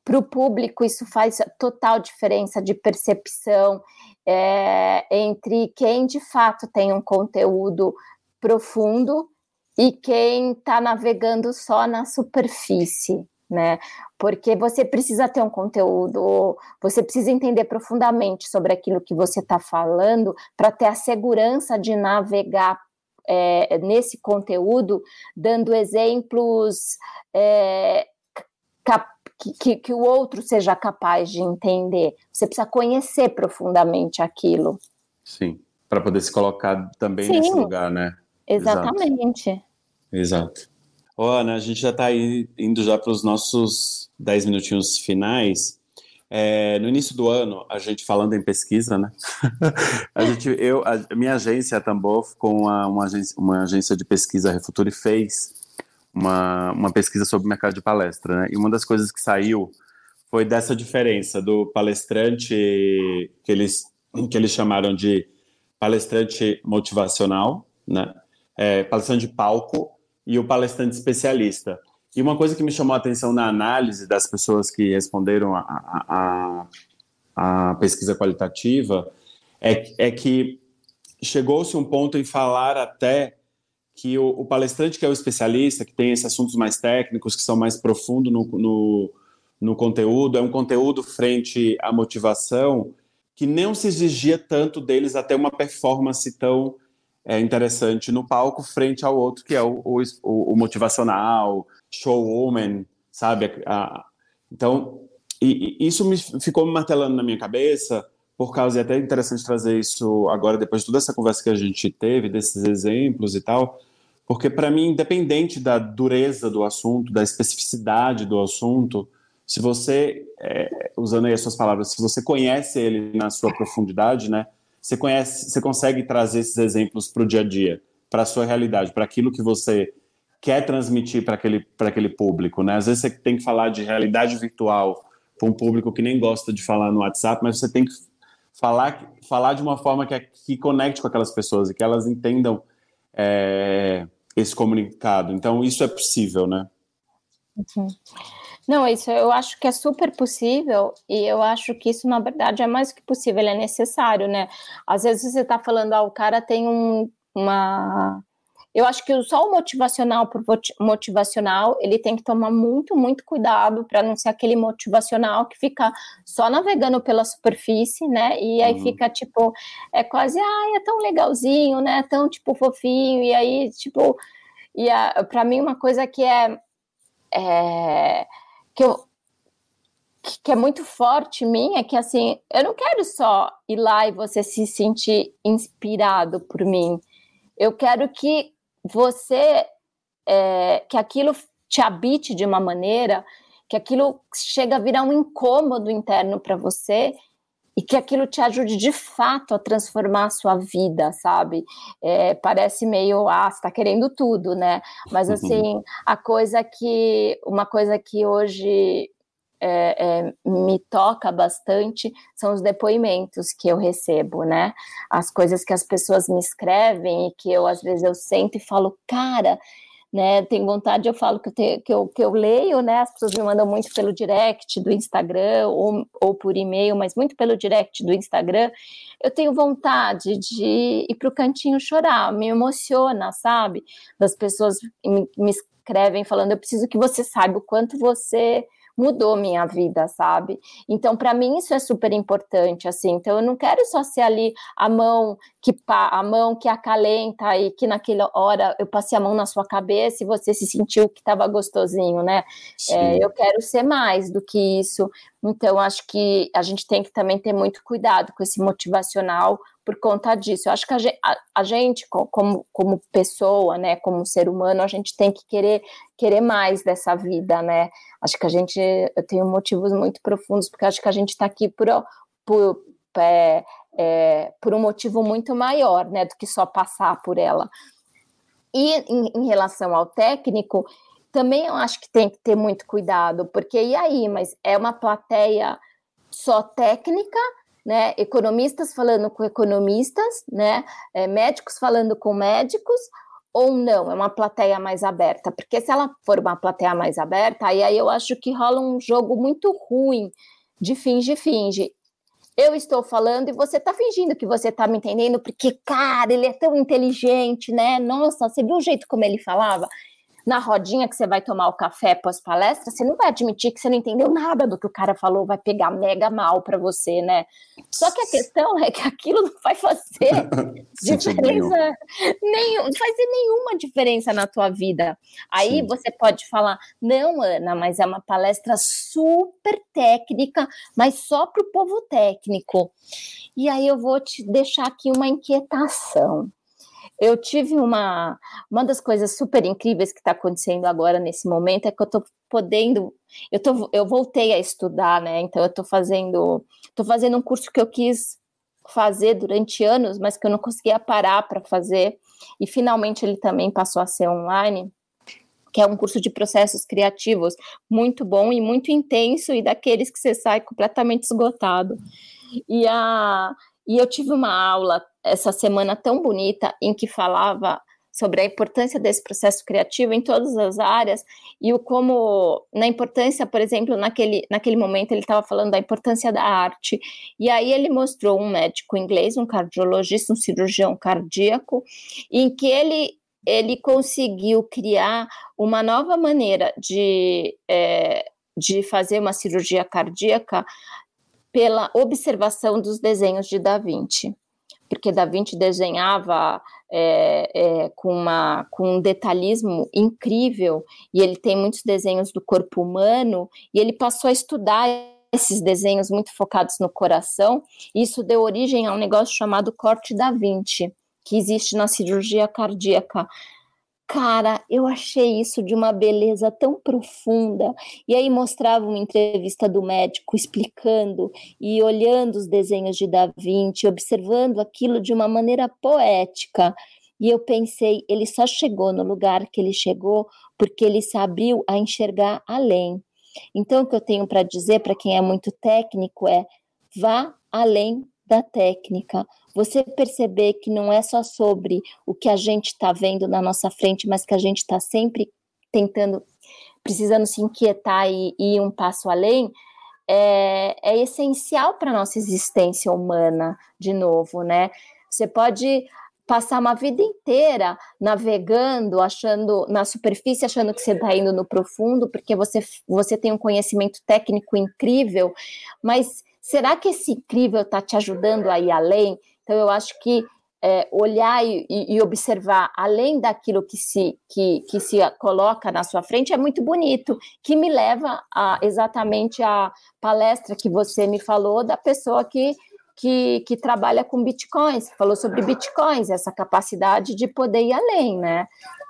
para o público isso faz total diferença de percepção é, entre quem de fato tem um conteúdo profundo e quem está navegando só na superfície, né? Porque você precisa ter um conteúdo, você precisa entender profundamente sobre aquilo que você está falando para ter a segurança de navegar é, nesse conteúdo, dando exemplos é, que, que, que, o outro seja capaz de entender. Você precisa conhecer profundamente aquilo. Sim, para poder se colocar também Sim, nesse lugar, né? Exatamente. Exato. Ô, Ana, a gente já está indo já para os nossos 10 minutinhos finais. É, no início do ano, a gente falando em pesquisa, né? a gente, eu, a minha agência, a Tambor, com a, uma, agência, uma agência de pesquisa Refuturi fez uma, uma pesquisa sobre o mercado de palestra, né? E uma das coisas que saiu foi dessa diferença do palestrante que eles, que eles chamaram de palestrante motivacional, né? É, palestrante de palco e o palestrante especialista. E uma coisa que me chamou a atenção na análise das pessoas que responderam a, a, a, pesquisa qualitativa é, é que chegou-se um ponto em falar até que o, o, palestrante que é o especialista, que tem esses assuntos mais técnicos, que são mais profundos no, no, no conteúdo, é um conteúdo frente à motivação que não se exigia tanto deles até uma performance tão é, interessante no palco frente ao outro, que é o, o, o motivacional, showwoman, sabe? A, então, e, e isso me ficou me martelando na minha cabeça, por causa, e é até interessante trazer isso agora, depois de toda essa conversa que a gente teve, desses exemplos e tal, porque para mim, independente da dureza do assunto, da especificidade do assunto, se você, é, usando aí as suas palavras, se você conhece ele na sua profundidade, né, você conhece, você consegue trazer esses exemplos para o dia a dia, para a sua realidade, para aquilo que você quer transmitir para aquele, aquele público, né? Às vezes você tem que falar de realidade virtual para um público que nem gosta de falar no WhatsApp, mas você tem que falar, falar de uma forma que, que conecte com aquelas pessoas e que elas entendam é, esse comunicado. Então, isso é possível, né? Uhum. Não, isso eu acho que é super possível e eu acho que isso, na verdade, é mais do que possível, ele é necessário, né? Às vezes você está falando, ah, o cara tem um, uma eu acho que só o motivacional por motivacional, ele tem que tomar muito, muito cuidado para não ser aquele motivacional que fica só navegando pela superfície, né? E aí uhum. fica tipo, é quase, ai, é tão legalzinho, né? Tão tipo fofinho, e aí, tipo, e para mim uma coisa que é, é que eu que é muito forte mim é que assim, eu não quero só ir lá e você se sentir inspirado por mim. Eu quero que você é, que aquilo te habite de uma maneira que aquilo chega a virar um incômodo interno para você e que aquilo te ajude de fato a transformar a sua vida, sabe? É, parece meio, ah, você tá querendo tudo, né? Mas uhum. assim, a coisa que, uma coisa que hoje é, é, me toca bastante são os depoimentos que eu recebo, né? As coisas que as pessoas me escrevem e que eu às vezes eu sento e falo, cara, né? Tenho vontade, eu falo que eu, tenho, que eu, que eu leio, né? As pessoas me mandam muito pelo direct do Instagram ou, ou por e-mail, mas muito pelo direct do Instagram. Eu tenho vontade de ir para o cantinho chorar, me emociona, sabe? Das pessoas me, me escrevem falando, eu preciso que você saiba o quanto você mudou minha vida, sabe? Então, para mim isso é super importante, assim. Então, eu não quero só ser ali a mão que a mão que acalenta e que naquela hora eu passei a mão na sua cabeça e você se sentiu que estava gostosinho, né? É, eu quero ser mais do que isso. Então, acho que a gente tem que também ter muito cuidado com esse motivacional por conta disso. Eu acho que a gente, a, a gente, como, como pessoa, né, como ser humano, a gente tem que querer, querer mais dessa vida, né? Acho que a gente, eu tenho motivos muito profundos, porque acho que a gente está aqui por, por, é, é, por um motivo muito maior, né, do que só passar por ela. E em, em relação ao técnico, também eu acho que tem que ter muito cuidado, porque e aí, mas é uma plateia só técnica né, economistas falando com economistas, né, é, médicos falando com médicos, ou não, é uma plateia mais aberta, porque se ela for uma plateia mais aberta, aí, aí eu acho que rola um jogo muito ruim de finge-finge. Eu estou falando e você está fingindo que você está me entendendo, porque, cara, ele é tão inteligente, né? Nossa, você viu o jeito como ele falava? Na rodinha que você vai tomar o café pós-palestra, você não vai admitir que você não entendeu nada do que o cara falou, vai pegar mega mal para você, né? Só que a questão é que aquilo não vai fazer diferença nenhum, não faz nenhuma diferença na tua vida. Aí Sim. você pode falar, não, Ana, mas é uma palestra super técnica, mas só para o povo técnico. E aí eu vou te deixar aqui uma inquietação. Eu tive uma. Uma das coisas super incríveis que está acontecendo agora nesse momento é que eu estou podendo. Eu, tô, eu voltei a estudar, né? Então eu estou fazendo. Estou fazendo um curso que eu quis fazer durante anos, mas que eu não conseguia parar para fazer. E finalmente ele também passou a ser online. que é um curso de processos criativos muito bom e muito intenso e daqueles que você sai completamente esgotado. E, a, e eu tive uma aula essa semana tão bonita em que falava sobre a importância desse processo criativo em todas as áreas e o como na importância, por exemplo, naquele, naquele momento ele estava falando da importância da arte. E aí ele mostrou um médico inglês, um cardiologista, um cirurgião cardíaco, em que ele ele conseguiu criar uma nova maneira de, é, de fazer uma cirurgia cardíaca pela observação dos desenhos de Da Vinci, porque Da Vinci desenhava é, é, com, uma, com um detalhismo incrível, e ele tem muitos desenhos do corpo humano, e ele passou a estudar esses desenhos muito focados no coração, e isso deu origem a um negócio chamado corte da Vinci, que existe na cirurgia cardíaca. Cara, eu achei isso de uma beleza tão profunda. E aí mostrava uma entrevista do médico explicando e olhando os desenhos de Da Vinci, observando aquilo de uma maneira poética. E eu pensei, ele só chegou no lugar que ele chegou porque ele se abriu a enxergar além. Então, o que eu tenho para dizer para quem é muito técnico é: vá além da técnica, você perceber que não é só sobre o que a gente está vendo na nossa frente, mas que a gente está sempre tentando, precisando se inquietar e, e ir um passo além, é, é essencial para a nossa existência humana, de novo, né? Você pode passar uma vida inteira navegando, achando na superfície, achando que você está indo no profundo, porque você, você tem um conhecimento técnico incrível, mas será que esse incrível está te ajudando a ir além? Então, eu acho que é, olhar e, e, observar além daquilo que se, que, que se coloca na sua frente é muito bonito, que me leva a, exatamente à palestra que você me falou da pessoa que, que, que trabalha com bitcoins, falou sobre bitcoins, essa capacidade de poder ir além, né?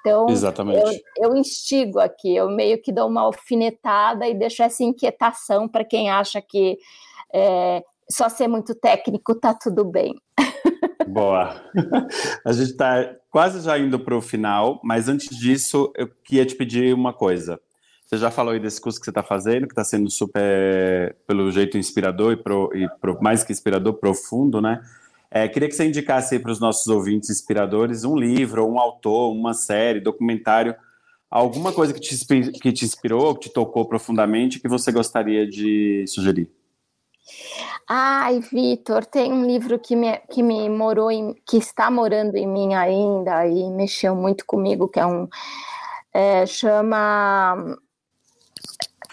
Então, Exatamente. Eu, eu instigo aqui, eu meio que dou uma alfinetada e deixo essa inquietação para quem acha que é, só ser muito técnico tá tudo bem. Boa. A gente está quase já indo para o final, mas antes disso, eu queria te pedir uma coisa. Você já falou aí desse curso que você está fazendo, que está sendo super, pelo jeito, inspirador e, pro, e pro, mais que inspirador, profundo, né? É, queria que você indicasse para os nossos ouvintes inspiradores um livro, um autor, uma série, documentário, alguma coisa que te, que te inspirou, que te tocou profundamente, que você gostaria de sugerir. Ai, Vitor, tem um livro que me, que me morou em, que está morando em mim ainda e mexeu muito comigo, que é um é, chama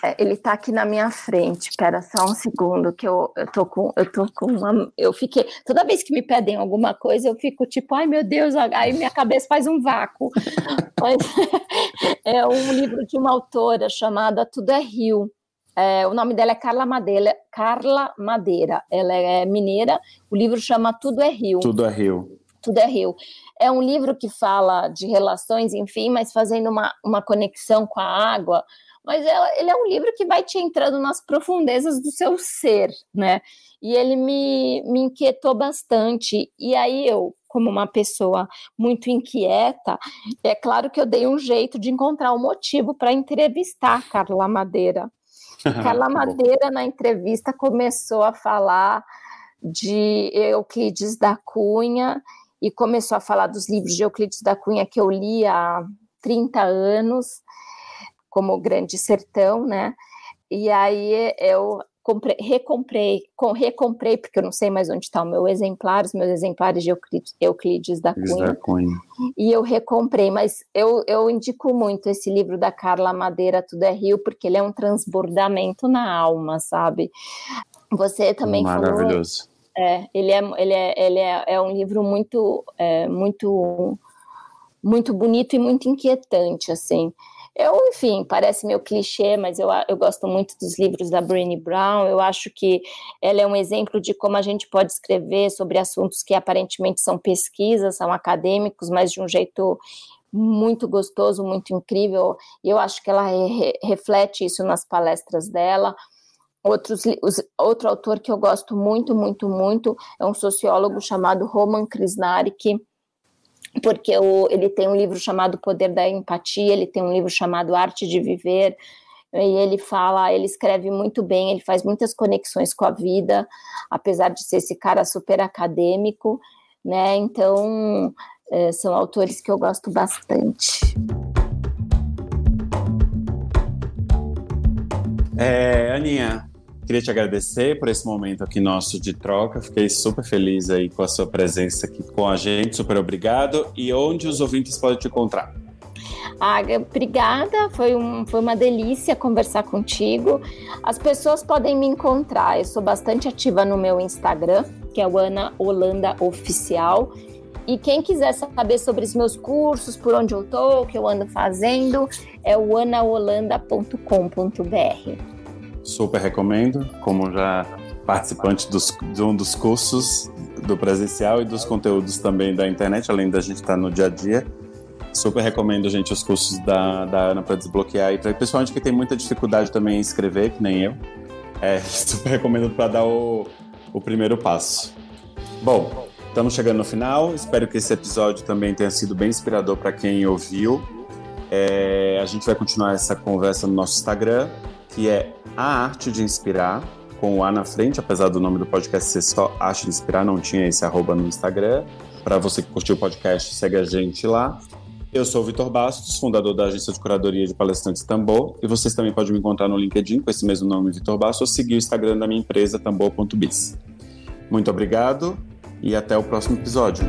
é, ele está aqui na minha frente. Espera só um segundo que eu, eu tô com eu tô com uma eu fiquei toda vez que me pedem alguma coisa eu fico tipo ai meu Deus aí minha cabeça faz um vácuo. Mas, é um livro de uma autora chamada Tudo é Rio é, o nome dela é Carla Madeira, Carla Madeira. Ela é mineira. O livro chama Tudo é Rio. Tudo é Rio. Tudo é Rio. É um livro que fala de relações, enfim, mas fazendo uma, uma conexão com a água. Mas ela, ele é um livro que vai te entrando nas profundezas do seu ser, né? E ele me, me inquietou bastante. E aí eu, como uma pessoa muito inquieta, é claro que eu dei um jeito de encontrar um motivo para entrevistar Carla Madeira. Carla Madeira, na entrevista, começou a falar de Euclides da Cunha e começou a falar dos livros de Euclides da Cunha que eu li há 30 anos, como o Grande Sertão, né? E aí eu comprei, recomprei, com, recomprei, porque eu não sei mais onde está o meu exemplar, os meus exemplares de Euclides, Euclides da, Cunha, da Cunha. E eu recomprei, mas eu, eu indico muito esse livro da Carla Madeira, Tudo é Rio, porque ele é um transbordamento na alma, sabe? Você também Maravilhoso. falou. É, ele é, ele é, ele é, é um livro muito, é, muito, muito bonito e muito inquietante, assim. Eu, enfim, parece meio clichê, mas eu, eu gosto muito dos livros da Brené Brown. Eu acho que ela é um exemplo de como a gente pode escrever sobre assuntos que aparentemente são pesquisas, são acadêmicos, mas de um jeito muito gostoso, muito incrível. E eu acho que ela re reflete isso nas palestras dela. Outros, os, outro autor que eu gosto muito, muito, muito é um sociólogo chamado Roman Krishnarik, porque o, ele tem um livro chamado Poder da Empatia, ele tem um livro chamado Arte de Viver, e ele fala, ele escreve muito bem, ele faz muitas conexões com a vida, apesar de ser esse cara super acadêmico, né? Então, é, são autores que eu gosto bastante. É, Aninha, queria te agradecer por esse momento aqui nosso de troca. Fiquei super feliz aí com a sua presença aqui com a gente. Super obrigado. E onde os ouvintes podem te encontrar? Aga, obrigada, foi, um, foi uma delícia conversar contigo. As pessoas podem me encontrar, eu sou bastante ativa no meu Instagram, que é o Ana Holanda Oficial. E quem quiser saber sobre os meus cursos, por onde eu tô, o que eu ando fazendo, é o anaholanda.com.br. Super recomendo, como já participante dos, de um dos cursos do presencial e dos conteúdos também da internet, além da gente estar no dia a dia. Super recomendo, gente, os cursos da, da Ana para desbloquear e para principalmente que tem muita dificuldade também em escrever, que nem eu. É, super recomendo para dar o, o primeiro passo. Bom, estamos chegando no final. Espero que esse episódio também tenha sido bem inspirador para quem ouviu. É, a gente vai continuar essa conversa no nosso Instagram, que é A Arte de Inspirar, com o A na frente, apesar do nome do podcast ser só Arte de Inspirar, não tinha esse arroba no Instagram. Para você que curtiu o podcast, segue a gente lá. Eu sou o Vitor Bastos, fundador da agência de curadoria de palestrantes Tambor, e vocês também podem me encontrar no LinkedIn com esse mesmo nome, Vitor Bastos, ou seguir o Instagram da minha empresa, tambor.biz. Muito obrigado e até o próximo episódio.